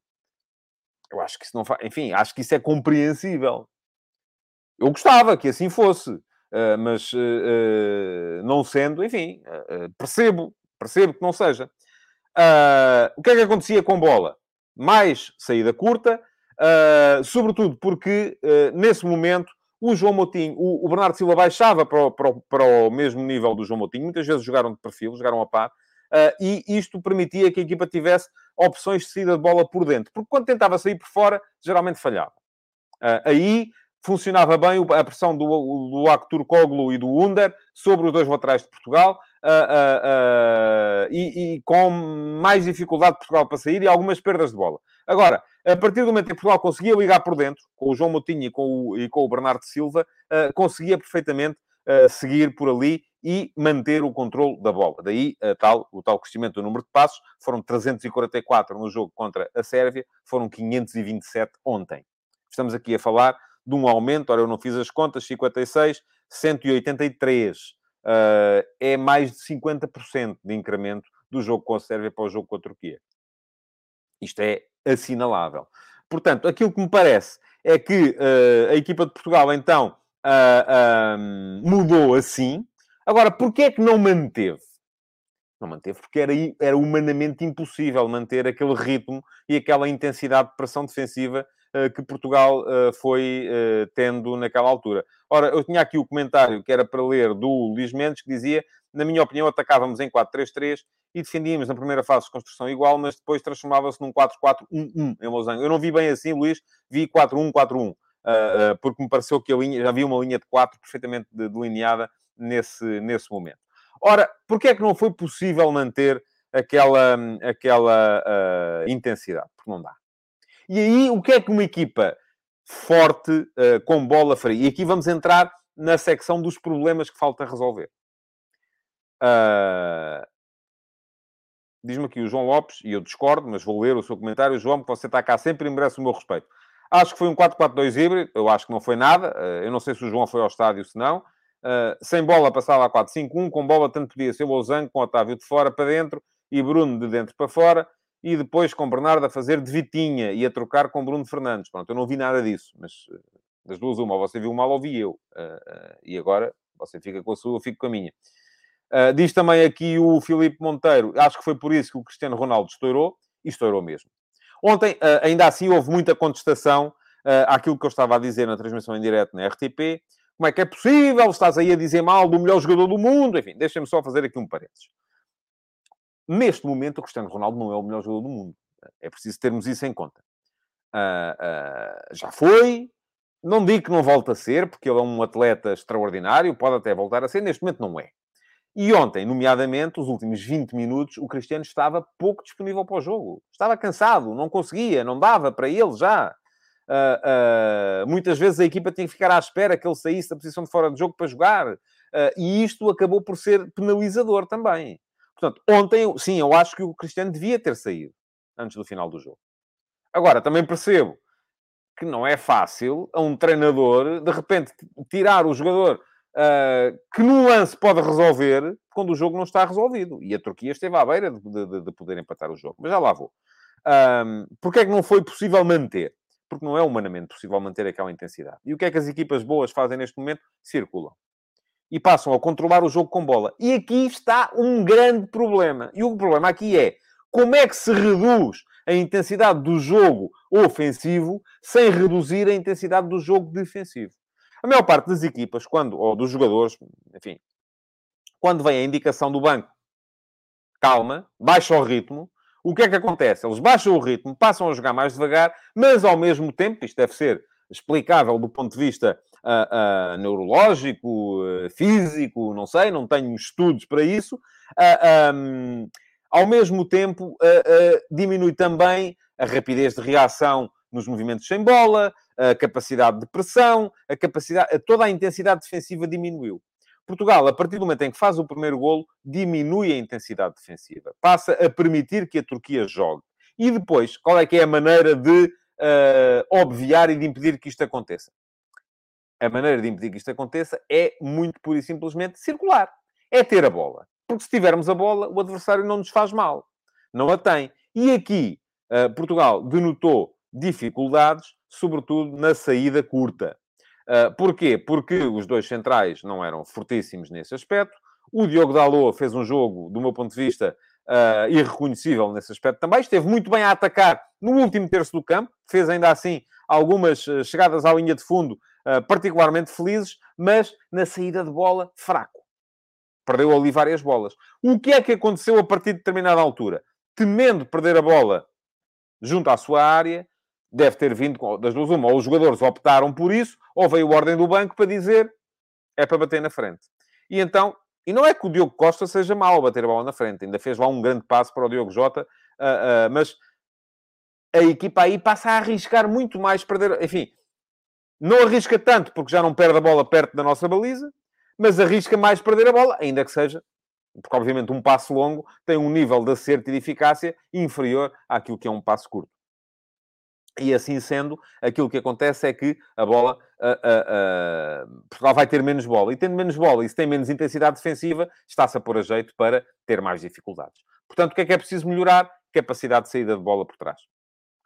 Eu acho que isso não faz... Enfim, acho que isso é compreensível. Eu gostava que assim fosse, mas uh, não sendo, enfim, percebo, percebo que não seja. o que é que acontecia com bola? Mais saída curta, sobretudo porque nesse momento o João Moutinho, o Bernardo Silva baixava para o, para, o, para o, mesmo nível do João Moutinho, muitas vezes jogaram de perfil, jogaram a par, uh, e isto permitia que a equipa tivesse opções de saída de bola por dentro, porque quando tentava sair por fora, geralmente falhava. Uh, aí funcionava bem a pressão do, do Actur Koglu e do Under sobre os dois laterais de Portugal, uh, e, e com mais dificuldade de Portugal para sair e algumas perdas de bola. Agora, a partir do momento em que Portugal conseguia ligar por dentro, com o João Moutinho e com o, e com o Bernardo Silva, uh, conseguia perfeitamente uh, seguir por ali e manter o controle da bola. Daí uh, tal, o tal crescimento do número de passos. Foram 344 no jogo contra a Sérvia, foram 527 ontem. Estamos aqui a falar de um aumento, ora eu não fiz as contas, 56, 183. Uh, é mais de 50% de incremento do jogo com a Sérvia para o jogo com a Turquia. Isto é assinalável. Portanto, aquilo que me parece é que uh, a equipa de Portugal, então, uh, mudou assim. Agora, porquê é que não manteve? Não manteve porque era, era humanamente impossível manter aquele ritmo e aquela intensidade de pressão defensiva que Portugal foi tendo naquela altura. Ora, eu tinha aqui o comentário que era para ler do Luís Mendes, que dizia na minha opinião, atacávamos em 4-3-3 e defendíamos na primeira fase de construção igual, mas depois transformava-se num 4-4-1-1 em Losango. Eu não vi bem assim, Luís, vi 4-1-4-1, uh, uh, porque me pareceu que a linha, já havia uma linha de 4 perfeitamente delineada nesse, nesse momento. Ora, porquê é que não foi possível manter aquela, aquela uh, intensidade? Porque não dá. E aí, o que é que uma equipa forte, uh, com bola fria? E aqui vamos entrar na secção dos problemas que falta resolver. Uh, Diz-me aqui o João Lopes, e eu discordo, mas vou ler o seu comentário. João, você está cá sempre e merece o meu respeito. Acho que foi um 4-4-2 híbrido, eu acho que não foi nada. Uh, eu não sei se o João foi ao estádio, se não. Uh, sem bola passava a 4-5-1, com bola tanto podia ser o Losango com o Otávio de fora para dentro e Bruno de dentro para fora, e depois com Bernardo a fazer de Vitinha e a trocar com Bruno Fernandes. Pronto, eu não vi nada disso, mas das duas uma, ou você viu mal ou vi eu. Uh, e agora você fica com a sua, eu fico com a minha. Uh, diz também aqui o Filipe Monteiro, acho que foi por isso que o Cristiano Ronaldo estourou, e estourou mesmo. Ontem, uh, ainda assim, houve muita contestação uh, àquilo que eu estava a dizer na transmissão em direto na RTP. Como é que é possível? Estás aí a dizer mal do melhor jogador do mundo? Enfim, deixem-me só fazer aqui um parênteses. Neste momento, o Cristiano Ronaldo não é o melhor jogador do mundo. É preciso termos isso em conta. já foi, não digo que não volte a ser, porque ele é um atleta extraordinário, pode até voltar a ser, neste momento não é. E ontem, nomeadamente, os últimos 20 minutos, o Cristiano estava pouco disponível para o jogo. Estava cansado, não conseguia, não dava para ele já. Uh, uh, muitas vezes a equipa tinha que ficar à espera que ele saísse da posição de fora de jogo para jogar. Uh, e isto acabou por ser penalizador também. Portanto, ontem, sim, eu acho que o Cristiano devia ter saído antes do final do jogo. Agora, também percebo que não é fácil a um treinador, de repente, tirar o jogador uh, que no lance pode resolver quando o jogo não está resolvido. E a Turquia esteve à beira de, de, de poder empatar o jogo. Mas já lá vou. Um, Porquê é que não foi possível manter? Porque não é humanamente possível manter aquela intensidade. E o que é que as equipas boas fazem neste momento? Circulam. E passam a controlar o jogo com bola. E aqui está um grande problema. E o problema aqui é como é que se reduz a intensidade do jogo ofensivo sem reduzir a intensidade do jogo defensivo. A maior parte das equipas, quando, ou dos jogadores, enfim, quando vem a indicação do banco, calma, baixa o ritmo, o que é que acontece? Eles baixam o ritmo, passam a jogar mais devagar, mas ao mesmo tempo, isto deve ser explicável do ponto de vista uh, neurológico, uh, físico, não sei, não tenho estudos para isso. Um, ao mesmo tempo, diminui também a rapidez de reação nos movimentos sem bola, a capacidade de pressão, a capacidade, toda a intensidade defensiva diminuiu. Portugal, a partir do momento em que faz o primeiro golo, diminui a intensidade defensiva. Passa a permitir que a Turquia jogue. E depois, qual é que é a maneira de uh, obviar e de impedir que isto aconteça? A maneira de impedir que isto aconteça é muito pura e simplesmente circular. É ter a bola. Porque se tivermos a bola, o adversário não nos faz mal. Não a tem. E aqui, uh, Portugal denotou dificuldades, sobretudo na saída curta. Uh, porquê? Porque os dois centrais não eram fortíssimos nesse aspecto. O Diogo Dalot fez um jogo, do meu ponto de vista, uh, irreconhecível nesse aspecto também. Esteve muito bem a atacar no último terço do campo. Fez ainda assim algumas chegadas à linha de fundo particularmente felizes, mas na saída de bola, fraco. Perdeu ali várias bolas. O que é que aconteceu a partir de determinada altura? Temendo perder a bola junto à sua área, deve ter vindo das duas uma. Ou os jogadores optaram por isso, ou veio a ordem do banco para dizer é para bater na frente. E então, e não é que o Diogo Costa seja mau bater a bola na frente, ainda fez lá um grande passo para o Diogo Jota, uh, uh, mas a equipa aí passa a arriscar muito mais perder. Enfim, não arrisca tanto porque já não perde a bola perto da nossa baliza, mas arrisca mais perder a bola, ainda que seja, porque obviamente um passo longo tem um nível de acerto e de eficácia inferior àquilo que é um passo curto. E assim sendo, aquilo que acontece é que a bola, uh, uh, uh, vai ter menos bola. E tendo menos bola e se tem menos intensidade defensiva, está-se a pôr a jeito para ter mais dificuldades. Portanto, o que é que é preciso melhorar? Capacidade de saída de bola por trás.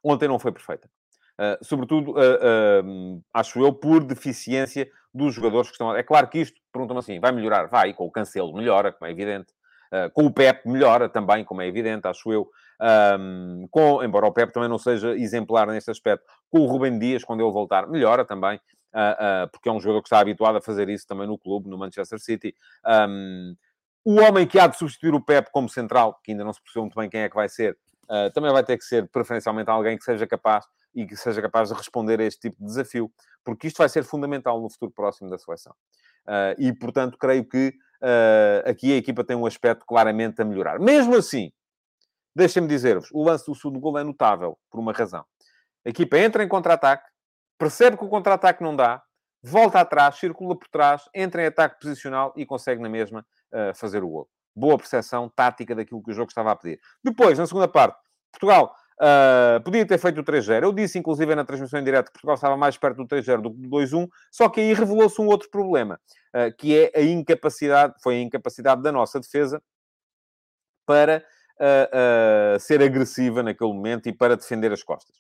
Ontem não foi perfeita. Uh, sobretudo, uh, uh, acho eu, por deficiência dos jogadores que estão... É claro que isto, perguntam-me assim, vai melhorar? Vai, com o Cancelo melhora, como é evidente. com o Pep melhora também, como é evidente, acho eu. Um, com, embora o Pep também não seja exemplar neste aspecto, com o Rubem Dias, quando ele voltar, melhora também, porque é um jogador que está habituado a fazer isso também no clube, no Manchester City. Um, o homem que há de substituir o Pep como central, que ainda não se percebeu muito bem quem é que vai ser, também vai ter que ser preferencialmente alguém que seja capaz e que seja capaz de responder a este tipo de desafio, porque isto vai ser fundamental no futuro próximo da seleção. e, portanto, creio que aqui a equipa tem um aspecto claramente a melhorar. Mesmo assim, Deixem-me dizer-vos, o lance do segundo gol é notável, por uma razão. A equipa entra em contra-ataque, percebe que o contra-ataque não dá, volta atrás, circula por trás, entra em ataque posicional e consegue na mesma uh, fazer o gol. Boa percepção tática daquilo que o jogo estava a pedir. Depois, na segunda parte, Portugal uh, podia ter feito o 3-0. Eu disse, inclusive, na transmissão em direto que Portugal estava mais perto do 3-0 do que do 2-1, só que aí revelou-se um outro problema, uh, que é a incapacidade, foi a incapacidade da nossa defesa para a ser agressiva naquele momento e para defender as costas.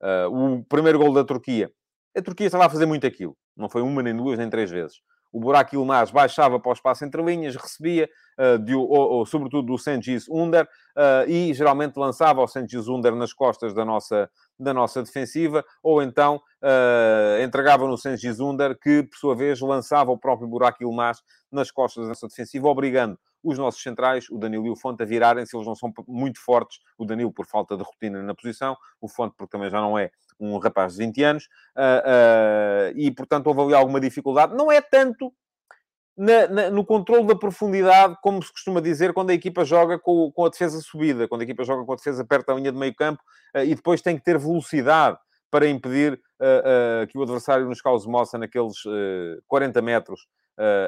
Uh, o primeiro gol da Turquia, a Turquia estava a fazer muito aquilo. Não foi uma, nem duas, nem três vezes. O Burak Yilmaz baixava para o espaço entre linhas, recebia, uh, de, ou, ou, sobretudo do Sengiz Under, uh, e geralmente lançava o Sengiz Under nas costas da nossa, da nossa defensiva, ou então uh, entregava no Sengiz Under, que, por sua vez, lançava o próprio Burak Yilmaz nas costas da nossa defensiva, obrigando os nossos centrais, o Danilo e o Fonte, a virarem-se, eles não são muito fortes, o Danilo por falta de rotina na posição, o Fonte porque também já não é um rapaz de 20 anos, uh, uh, e portanto houve ali alguma dificuldade. Não é tanto na, na, no controle da profundidade, como se costuma dizer, quando a equipa joga com, com a defesa subida, quando a equipa joga com a defesa perto da linha de meio campo, uh, e depois tem que ter velocidade para impedir que o adversário nos cause moça naqueles 40 metros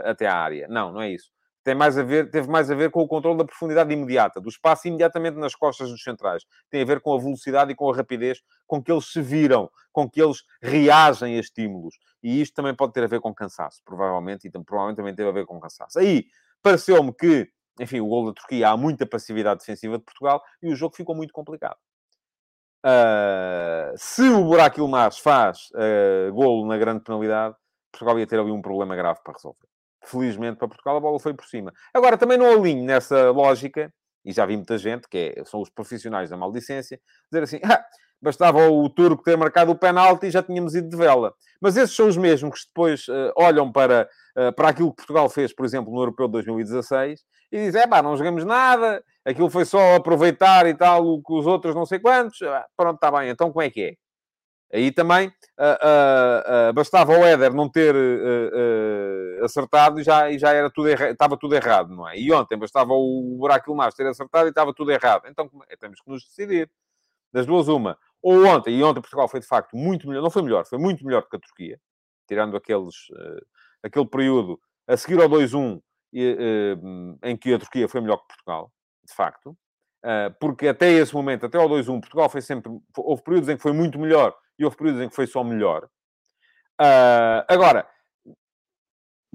até à área. Não, não é isso tem mais a ver, teve mais a ver com o controle da profundidade imediata, do espaço imediatamente nas costas dos centrais. Tem a ver com a velocidade e com a rapidez com que eles se viram, com que eles reagem a estímulos. E isto também pode ter a ver com cansaço, provavelmente, e provavelmente também teve a ver com cansaço. Aí, pareceu-me que, enfim, o gol da Turquia, há muita passividade defensiva de Portugal e o jogo ficou muito complicado. Uh, se o Burak Ilmaz faz uh, golo na grande penalidade, Portugal ia ter ali um problema grave para resolver. Felizmente para Portugal, a bola foi por cima. Agora, também não alinho nessa lógica, e já vi muita gente, que é, são os profissionais da maldicência, dizer assim, ah, bastava o turco ter marcado o penalti e já tínhamos ido de vela. Mas esses são os mesmos que depois uh, olham para, uh, para aquilo que Portugal fez, por exemplo, no Europeu de 2016 e dizem, é pá, não jogamos nada, aquilo foi só aproveitar e tal, o que os outros não sei quantos. Ah, pronto, está bem, então como é que é? Aí também uh, bastava o Éder não ter acertado e já, e já era tudo estava tudo errado, não é? E ontem bastava o Buraco Ilmaz ter acertado e estava tudo errado. Então é? temos que nos decidir. Das duas, uma ou ontem, e ontem Portugal foi de facto muito melhor, não foi melhor, foi muito melhor que a Turquia, tirando aqueles, uh, aquele período a seguir ao 2-1, uh, em que a Turquia foi melhor que Portugal, de facto, uh, porque até esse momento, até ao 2-1, Portugal foi sempre. Houve períodos em que foi muito melhor e houve períodos em que foi só melhor. agora,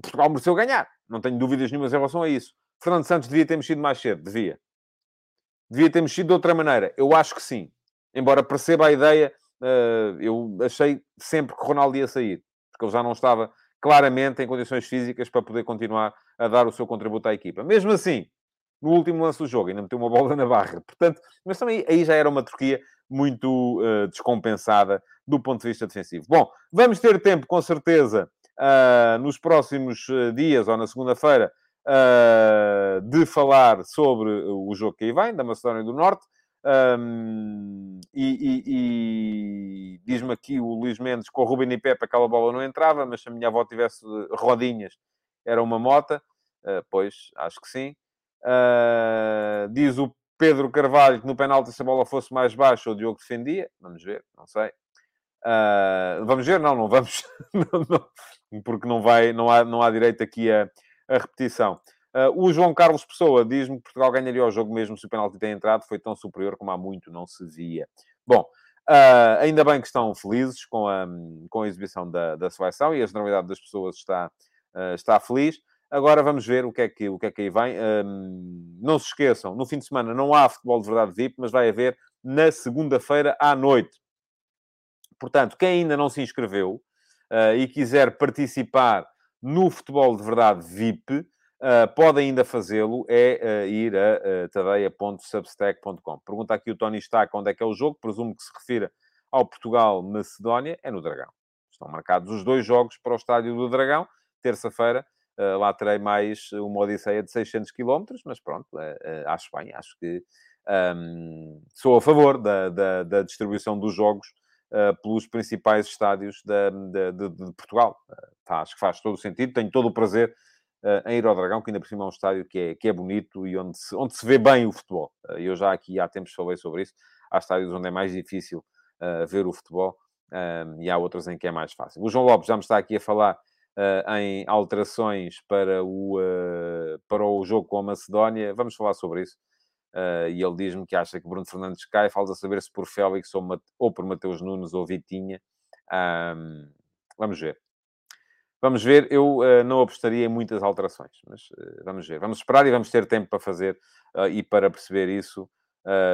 Portugal mereceu ganhar, não tenho dúvidas nenhumas em relação a isso. Fernando Santos devia ter mexido mais cedo, devia. Devia ter mexido de outra maneira, eu acho que sim embora perceba a ideia, uh, eu achei sempre que Ronaldo ia sair, porque ele já não estava claramente em condições físicas para poder continuar a dar o seu contributo à equipa. Mesmo assim, no último lance do jogo, ainda meteu uma bola na barra. Portanto, mas também aí já era uma Turquia muito uh, descompensada do ponto de vista defensivo. Bom, vamos ter tempo, com certeza, uh, nos próximos dias ou na segunda-feira, uh, de falar sobre o jogo que aí vem, da Macedónia do Norte. Um, e, e, e diz-me aqui o Luís Mendes com o Ruben e Pepe aquela bola não entrava, mas se a minha avó tivesse rodinhas era uma mota. Uh, pois, acho que sim. Uh, diz o Pedro Carvalho que no penalti se a bola fosse mais baixa o Diogo defendia. Vamos ver, não sei. Uh, vamos ver, não, não vamos, [laughs] não, não, porque não vai, não há, não há direito aqui a, a repetição. Uh, o João Carlos Pessoa diz-me que Portugal ganharia o jogo mesmo se o penalti tem entrado. Foi tão superior como há muito não se via. Bom, uh, ainda bem que estão felizes com a, com a exibição da, da seleção e a generalidade das pessoas está, está feliz. Agora vamos ver o que é que, o que, é que aí vem. não se esqueçam, no fim de semana não há futebol de verdade VIP, mas vai haver na segunda-feira à noite. Portanto, quem ainda não se inscreveu e quiser participar no futebol de verdade VIP, Uh, pode ainda fazê-lo, é uh, ir a uh, tadeia.substack.com. Pergunta aqui o Tony Stack onde é que é o jogo, presumo que se refira ao Portugal-Macedónia, é no Dragão. Estão marcados os dois jogos para o estádio do Dragão, terça-feira. Uh, lá terei mais uma odisseia de 600 km, mas pronto, acho bem, acho que um, sou a favor da, da, da distribuição dos jogos pelos principais estádios da, de, de, Portugal. Tá, acho que faz todo o sentido, tenho todo o prazer uh, em Ir ao Dragão, que ainda por cima é um estádio que é, que é bonito e onde se, onde se vê bem o futebol. Uh, eu já aqui há tempos falei sobre isso. Há estádios onde é mais difícil uh, ver o futebol e há outros em que é mais fácil. O João Lopes já me está aqui a falar em alterações para o, para o jogo com a Macedónia. Vamos falar sobre isso. Uh, e ele diz-me que acha que Bruno Fernandes cai, falta saber se por Félix ou, ou por Mateus Nunes ou Vitinha. Um, vamos ver. Vamos ver, eu uh, não apostaria em muitas alterações, mas uh, vamos ver. Vamos esperar e vamos ter tempo para fazer uh, e para perceber isso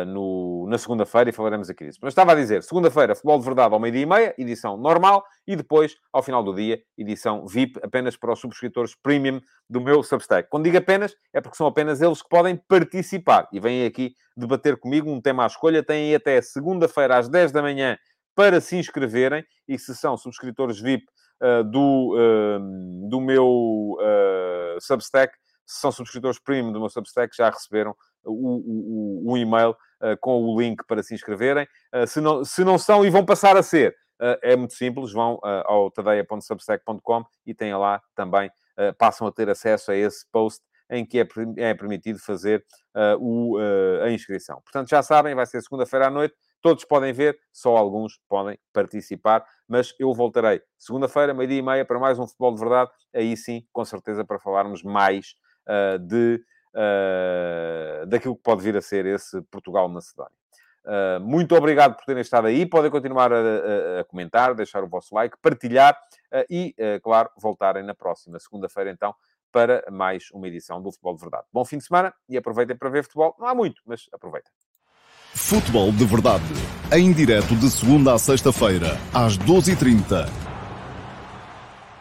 no, na segunda-feira e falaremos aqui disso. Mas estava a dizer, segunda-feira, futebol de verdade ao meio-dia e meia, edição normal, e depois, ao final do dia, edição VIP, apenas para os subscritores premium do meu Substack. Quando digo apenas, é porque são apenas eles que podem participar e vêm aqui debater comigo um tema à escolha. Têm até segunda-feira às 10 da manhã para se inscreverem e se são subscritores VIP uh, do, uh, do meu uh, Substack, se são subscritores premium do meu Substack, já receberam o, o, o e-mail com o link para se inscreverem. se, não, se não são e vão passar a ser, é muito simples, vão ao tadeia.substack.com e têm lá também, passam a ter acesso a esse post em que é, é permitido fazer o, a inscrição. Portanto, já sabem, vai ser segunda-feira à noite, Todos podem ver, só alguns podem participar, mas eu voltarei segunda-feira, meio-dia e meia, para mais um Futebol de Verdade. Aí sim, com certeza, para falarmos mais uh, de, uh, daquilo que pode vir a ser esse Portugal-Macedónia. Uh, muito obrigado por terem estado aí. Podem continuar a, a, a comentar, deixar o vosso like, partilhar uh, e, uh, claro, voltarem na próxima segunda-feira, então, para mais uma edição do Futebol de Verdade. Bom fim de semana e aproveitem para ver futebol. Não há muito, mas aproveitem. Futebol de Verdade, em direto de segunda a sexta-feira, às 12h30